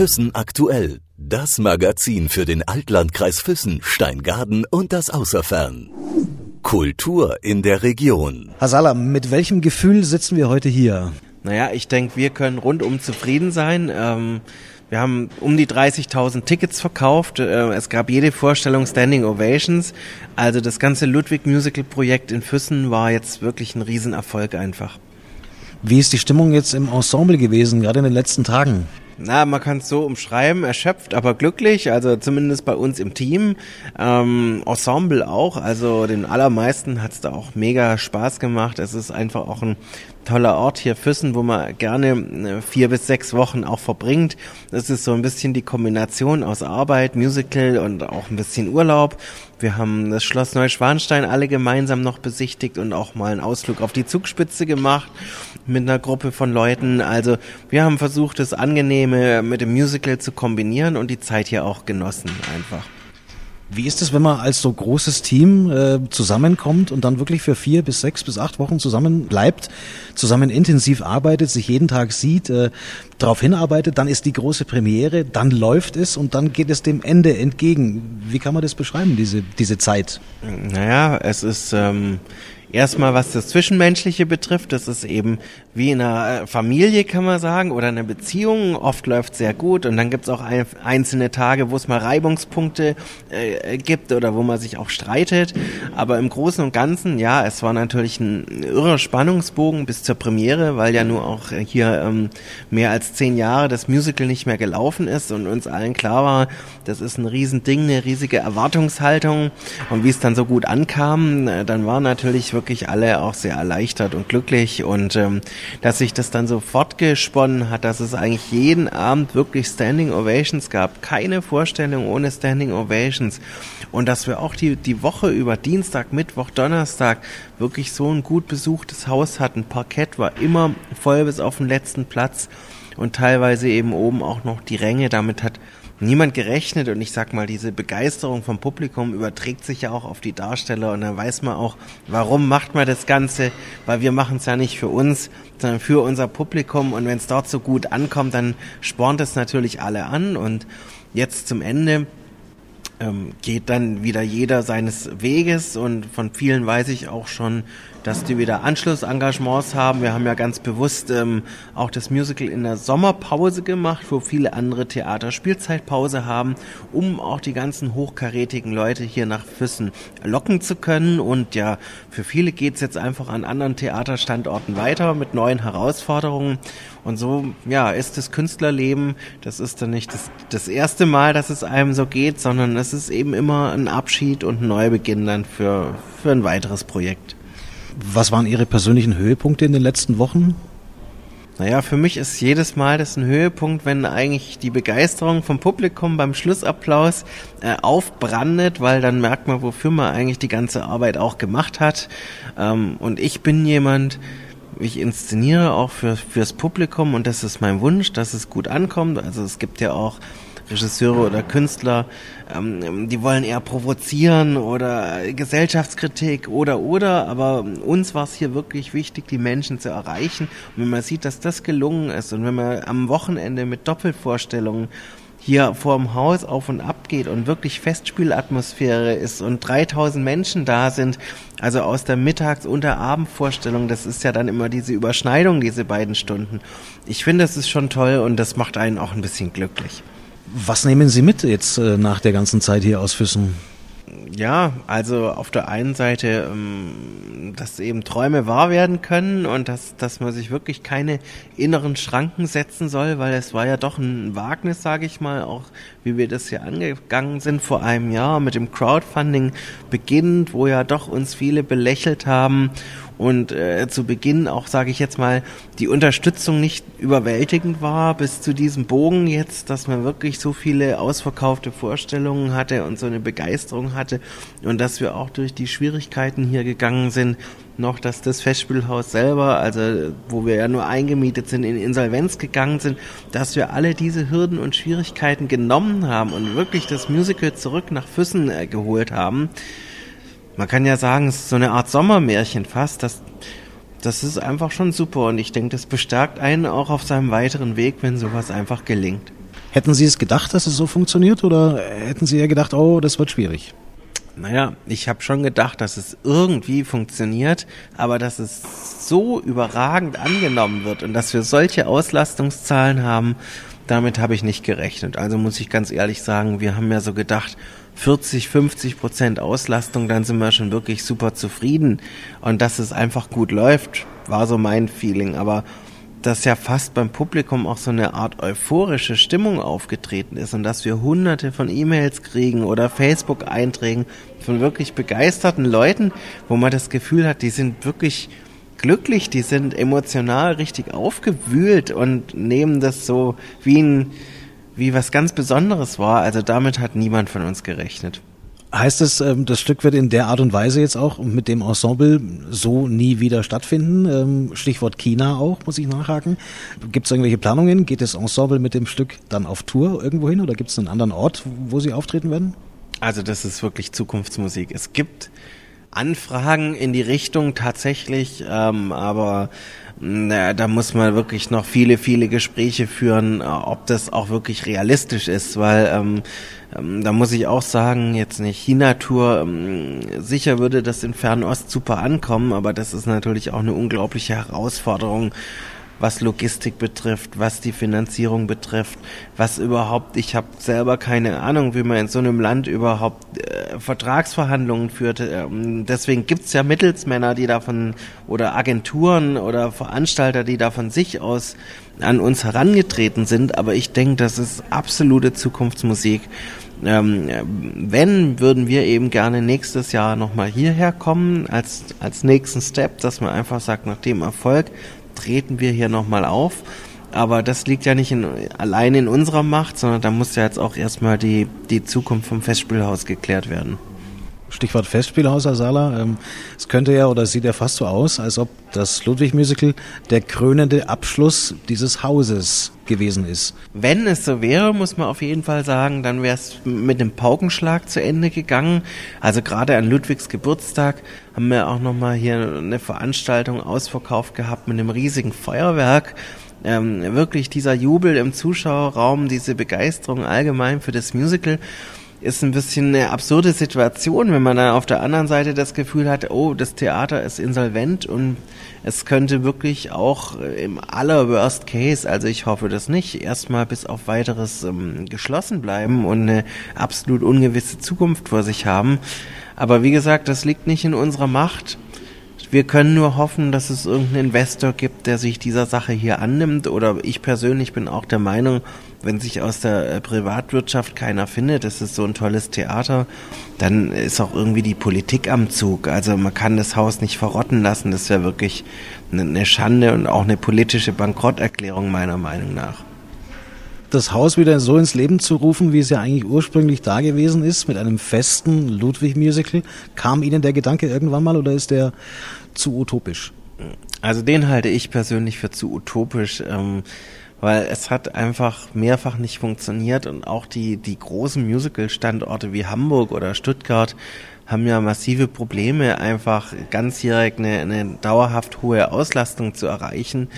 Füssen aktuell. Das Magazin für den Altlandkreis Füssen, Steingaden und das Außerfern. Kultur in der Region. Hasala, mit welchem Gefühl sitzen wir heute hier? Naja, ich denke, wir können rundum zufrieden sein. Ähm, wir haben um die 30.000 Tickets verkauft. Äh, es gab jede Vorstellung Standing Ovations. Also das ganze Ludwig Musical Projekt in Füssen war jetzt wirklich ein Riesenerfolg einfach. Wie ist die Stimmung jetzt im Ensemble gewesen, gerade in den letzten Tagen? Na, man kann es so umschreiben, erschöpft, aber glücklich, also zumindest bei uns im Team. Ähm, Ensemble auch, also den allermeisten hat es da auch mega Spaß gemacht. Es ist einfach auch ein toller Ort hier Füssen, wo man gerne äh, vier bis sechs Wochen auch verbringt. Das ist so ein bisschen die Kombination aus Arbeit, Musical und auch ein bisschen Urlaub. Wir haben das Schloss Neuschwanstein alle gemeinsam noch besichtigt und auch mal einen Ausflug auf die Zugspitze gemacht mit einer Gruppe von Leuten. Also wir haben versucht, das Angenehme mit dem Musical zu kombinieren und die Zeit hier auch genossen einfach. Wie ist es, wenn man als so großes Team äh, zusammenkommt und dann wirklich für vier bis sechs bis acht Wochen zusammen bleibt, zusammen intensiv arbeitet, sich jeden Tag sieht, äh, darauf hinarbeitet, dann ist die große Premiere, dann läuft es und dann geht es dem Ende entgegen. Wie kann man das beschreiben, diese, diese Zeit? Naja, es ist ähm, Erstmal, was das Zwischenmenschliche betrifft, das ist eben wie in einer äh, Familie, kann man sagen, oder einer Beziehung. Oft läuft sehr gut und dann gibt es auch ein, einzelne Tage, wo es mal Reibungspunkte äh, gibt oder wo man sich auch streitet. Aber im Großen und Ganzen, ja, es war natürlich ein irrer Spannungsbogen bis zur Premiere, weil ja nur auch hier ähm, mehr als zehn Jahre das Musical nicht mehr gelaufen ist und uns allen klar war, das ist ein Riesending, eine riesige Erwartungshaltung. Und wie es dann so gut ankam, äh, dann war natürlich wirklich alle auch sehr erleichtert und glücklich und ähm, dass sich das dann so fortgesponnen hat, dass es eigentlich jeden Abend wirklich Standing Ovations gab. Keine Vorstellung ohne Standing Ovations. Und dass wir auch die, die Woche über Dienstag, Mittwoch, Donnerstag wirklich so ein gut besuchtes Haus hatten. Parkett war immer voll bis auf den letzten Platz und teilweise eben oben auch noch die Ränge. Damit hat niemand gerechnet und ich sag mal, diese Begeisterung vom Publikum überträgt sich ja auch auf die Darsteller und dann weiß man auch, warum macht man das Ganze, weil wir machen es ja nicht für uns, sondern für unser Publikum und wenn es dort so gut ankommt, dann spornt es natürlich alle an und jetzt zum Ende ähm, geht dann wieder jeder seines Weges und von vielen weiß ich auch schon, dass die wieder Anschlussengagements haben. Wir haben ja ganz bewusst ähm, auch das Musical in der Sommerpause gemacht, wo viele andere Theater Spielzeitpause haben, um auch die ganzen hochkarätigen Leute hier nach Füssen locken zu können. Und ja, für viele geht's jetzt einfach an anderen Theaterstandorten weiter mit neuen Herausforderungen. Und so, ja, ist das Künstlerleben, das ist dann nicht das, das erste Mal, dass es einem so geht, sondern es ist eben immer ein Abschied und ein Neubeginn dann für, für ein weiteres Projekt. Was waren Ihre persönlichen Höhepunkte in den letzten Wochen? Naja, für mich ist jedes Mal das ein Höhepunkt, wenn eigentlich die Begeisterung vom Publikum beim Schlussapplaus äh, aufbrandet, weil dann merkt man, wofür man eigentlich die ganze Arbeit auch gemacht hat. Ähm, und ich bin jemand, ich inszeniere auch für, fürs Publikum und das ist mein Wunsch, dass es gut ankommt. Also es gibt ja auch Regisseure oder Künstler, ähm, die wollen eher provozieren oder Gesellschaftskritik oder oder, aber uns war es hier wirklich wichtig, die Menschen zu erreichen. Und wenn man sieht, dass das gelungen ist und wenn man am Wochenende mit Doppelvorstellungen hier vorm Haus auf und ab geht und wirklich Festspielatmosphäre ist und 3000 Menschen da sind, also aus der Mittags- und der Abendvorstellung, das ist ja dann immer diese Überschneidung, diese beiden Stunden. Ich finde, das ist schon toll und das macht einen auch ein bisschen glücklich. Was nehmen Sie mit jetzt äh, nach der ganzen Zeit hier aus Füssen? Ja, also auf der einen Seite, ähm, dass eben Träume wahr werden können und dass, dass man sich wirklich keine inneren Schranken setzen soll, weil es war ja doch ein Wagnis, sage ich mal, auch wie wir das hier angegangen sind vor einem Jahr mit dem Crowdfunding beginnend, wo ja doch uns viele belächelt haben und äh, zu Beginn auch, sage ich jetzt mal, die Unterstützung nicht überwältigend war bis zu diesem Bogen jetzt, dass man wirklich so viele ausverkaufte Vorstellungen hatte und so eine Begeisterung hatte und dass wir auch durch die Schwierigkeiten hier gegangen sind, noch, dass das Festspielhaus selber, also wo wir ja nur eingemietet sind, in Insolvenz gegangen sind, dass wir alle diese Hürden und Schwierigkeiten genommen haben und wirklich das Musical zurück nach Füssen äh, geholt haben man kann ja sagen, es ist so eine Art Sommermärchen fast. Das, das ist einfach schon super und ich denke, das bestärkt einen auch auf seinem weiteren Weg, wenn sowas einfach gelingt. Hätten Sie es gedacht, dass es so funktioniert oder hätten Sie ja gedacht, oh, das wird schwierig? Naja, ich habe schon gedacht, dass es irgendwie funktioniert, aber dass es so überragend angenommen wird und dass wir solche Auslastungszahlen haben, damit habe ich nicht gerechnet. Also muss ich ganz ehrlich sagen, wir haben ja so gedacht, 40, 50 Prozent Auslastung, dann sind wir schon wirklich super zufrieden. Und dass es einfach gut läuft, war so mein Feeling. Aber dass ja fast beim Publikum auch so eine Art euphorische Stimmung aufgetreten ist und dass wir hunderte von E-Mails kriegen oder Facebook-Einträgen von wirklich begeisterten Leuten, wo man das Gefühl hat, die sind wirklich glücklich, die sind emotional richtig aufgewühlt und nehmen das so wie ein wie was ganz Besonderes war. Also damit hat niemand von uns gerechnet. Heißt es, ähm, das Stück wird in der Art und Weise jetzt auch mit dem Ensemble so nie wieder stattfinden? Ähm, Stichwort China auch, muss ich nachhaken. Gibt es irgendwelche Planungen? Geht das Ensemble mit dem Stück dann auf Tour irgendwo hin oder gibt es einen anderen Ort, wo sie auftreten werden? Also das ist wirklich Zukunftsmusik. Es gibt Anfragen in die Richtung tatsächlich, ähm, aber na, da muss man wirklich noch viele, viele Gespräche führen, äh, ob das auch wirklich realistisch ist, weil ähm, ähm, da muss ich auch sagen, jetzt eine China-Tour, ähm, sicher würde das in Fernost super ankommen, aber das ist natürlich auch eine unglaubliche Herausforderung, was Logistik betrifft, was die Finanzierung betrifft, was überhaupt, ich habe selber keine Ahnung, wie man in so einem Land überhaupt äh, Vertragsverhandlungen führt. Ähm, deswegen gibt's ja Mittelsmänner, die davon oder Agenturen oder Veranstalter, die da von sich aus an uns herangetreten sind. Aber ich denke, das ist absolute Zukunftsmusik. Ähm, wenn, würden wir eben gerne nächstes Jahr nochmal hierher kommen als, als nächsten Step, dass man einfach sagt, nach dem Erfolg treten wir hier nochmal auf. Aber das liegt ja nicht in, allein in unserer Macht, sondern da muss ja jetzt auch erstmal die, die Zukunft vom Festspielhaus geklärt werden. Stichwort Festspielhaus, Herr Sala. Ähm, es könnte ja oder sieht ja fast so aus, als ob das Ludwig-Musical der krönende Abschluss dieses Hauses gewesen ist. Wenn es so wäre, muss man auf jeden Fall sagen, dann wäre es mit einem Paukenschlag zu Ende gegangen. Also gerade an Ludwigs Geburtstag haben wir auch nochmal hier eine Veranstaltung ausverkauft gehabt mit einem riesigen Feuerwerk. Ähm, wirklich dieser Jubel im Zuschauerraum, diese Begeisterung allgemein für das Musical ist ein bisschen eine absurde Situation, wenn man dann auf der anderen Seite das Gefühl hat, oh, das Theater ist insolvent und es könnte wirklich auch im aller Worst Case, also ich hoffe das nicht, erstmal bis auf weiteres ähm, geschlossen bleiben und eine absolut ungewisse Zukunft vor sich haben. Aber wie gesagt, das liegt nicht in unserer Macht. Wir können nur hoffen, dass es irgendeinen Investor gibt, der sich dieser Sache hier annimmt. Oder ich persönlich bin auch der Meinung, wenn sich aus der äh, Privatwirtschaft keiner findet, das ist so ein tolles Theater, dann ist auch irgendwie die Politik am Zug. Also man kann das Haus nicht verrotten lassen. Das wäre wirklich eine Schande und auch eine politische Bankrotterklärung meiner Meinung nach das Haus wieder so ins Leben zu rufen, wie es ja eigentlich ursprünglich da gewesen ist, mit einem festen Ludwig-Musical. Kam Ihnen der Gedanke irgendwann mal oder ist der zu utopisch? Also den halte ich persönlich für zu utopisch. Ähm, weil es hat einfach mehrfach nicht funktioniert und auch die, die großen Musical-Standorte wie Hamburg oder Stuttgart haben ja massive Probleme, einfach ganzjährig eine, eine dauerhaft hohe Auslastung zu erreichen.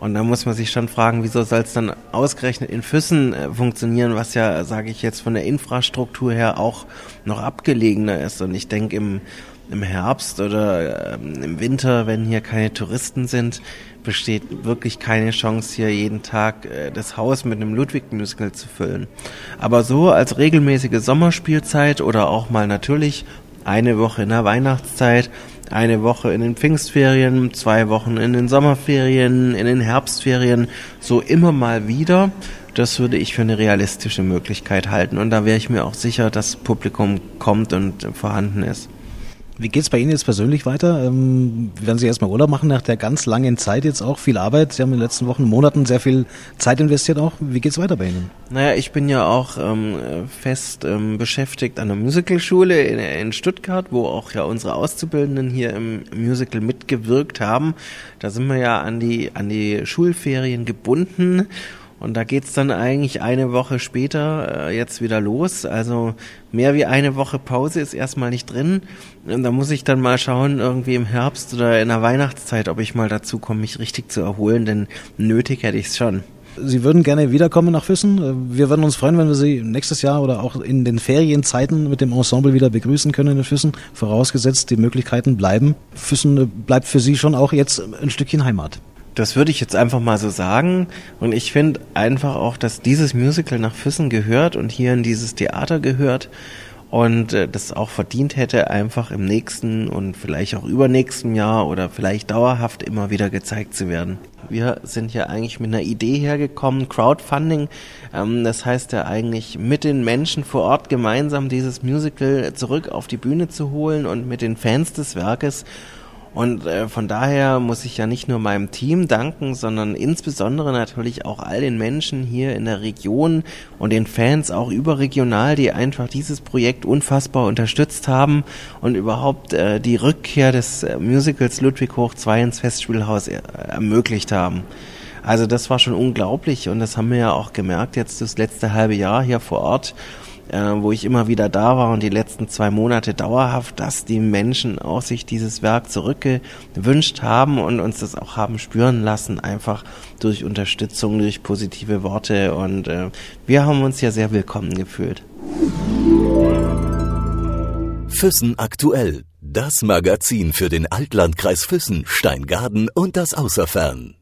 Und da muss man sich schon fragen, wieso soll es dann ausgerechnet in Füssen äh, funktionieren, was ja, sage ich jetzt, von der Infrastruktur her auch noch abgelegener ist. Und ich denke, im, im Herbst oder ähm, im Winter, wenn hier keine Touristen sind, besteht wirklich keine Chance, hier jeden Tag äh, das Haus mit einem Ludwig-Musical zu füllen. Aber so als regelmäßige Sommerspielzeit oder auch mal natürlich eine Woche in der Weihnachtszeit eine Woche in den Pfingstferien, zwei Wochen in den Sommerferien, in den Herbstferien, so immer mal wieder. Das würde ich für eine realistische Möglichkeit halten. Und da wäre ich mir auch sicher, dass Publikum kommt und vorhanden ist. Wie geht's bei Ihnen jetzt persönlich weiter? Ähm, werden Sie erstmal Urlaub machen nach der ganz langen Zeit jetzt auch? Viel Arbeit. Sie haben in den letzten Wochen, Monaten sehr viel Zeit investiert auch. Wie geht's weiter bei Ihnen? Naja, ich bin ja auch ähm, fest ähm, beschäftigt an der Musicalschule in, in Stuttgart, wo auch ja unsere Auszubildenden hier im Musical mitgewirkt haben. Da sind wir ja an die, an die Schulferien gebunden und da geht's dann eigentlich eine Woche später äh, jetzt wieder los. Also mehr wie eine Woche Pause ist erstmal nicht drin. Und da muss ich dann mal schauen, irgendwie im Herbst oder in der Weihnachtszeit, ob ich mal dazu komme, mich richtig zu erholen, denn nötig hätte ich's schon. Sie würden gerne wiederkommen nach Füssen. Wir würden uns freuen, wenn wir Sie nächstes Jahr oder auch in den Ferienzeiten mit dem Ensemble wieder begrüßen können in Füssen, vorausgesetzt die Möglichkeiten bleiben. Füssen bleibt für Sie schon auch jetzt ein Stückchen Heimat. Das würde ich jetzt einfach mal so sagen. Und ich finde einfach auch, dass dieses Musical nach Füssen gehört und hier in dieses Theater gehört und äh, das auch verdient hätte, einfach im nächsten und vielleicht auch übernächsten Jahr oder vielleicht dauerhaft immer wieder gezeigt zu werden. Wir sind ja eigentlich mit einer Idee hergekommen, Crowdfunding. Ähm, das heißt ja eigentlich mit den Menschen vor Ort gemeinsam dieses Musical zurück auf die Bühne zu holen und mit den Fans des Werkes und äh, von daher muss ich ja nicht nur meinem Team danken, sondern insbesondere natürlich auch all den Menschen hier in der Region und den Fans auch überregional, die einfach dieses Projekt unfassbar unterstützt haben und überhaupt äh, die Rückkehr des äh, Musicals Ludwig Hoch 2 ins Festspielhaus äh, ermöglicht haben. Also das war schon unglaublich und das haben wir ja auch gemerkt jetzt das letzte halbe Jahr hier vor Ort äh, wo ich immer wieder da war und die letzten zwei Monate dauerhaft, dass die Menschen auch sich dieses Werk zurückgewünscht haben und uns das auch haben spüren lassen, einfach durch Unterstützung, durch positive Worte und äh, wir haben uns ja sehr willkommen gefühlt. Füssen aktuell. Das Magazin für den Altlandkreis Füssen, Steingaden und das Außerfern.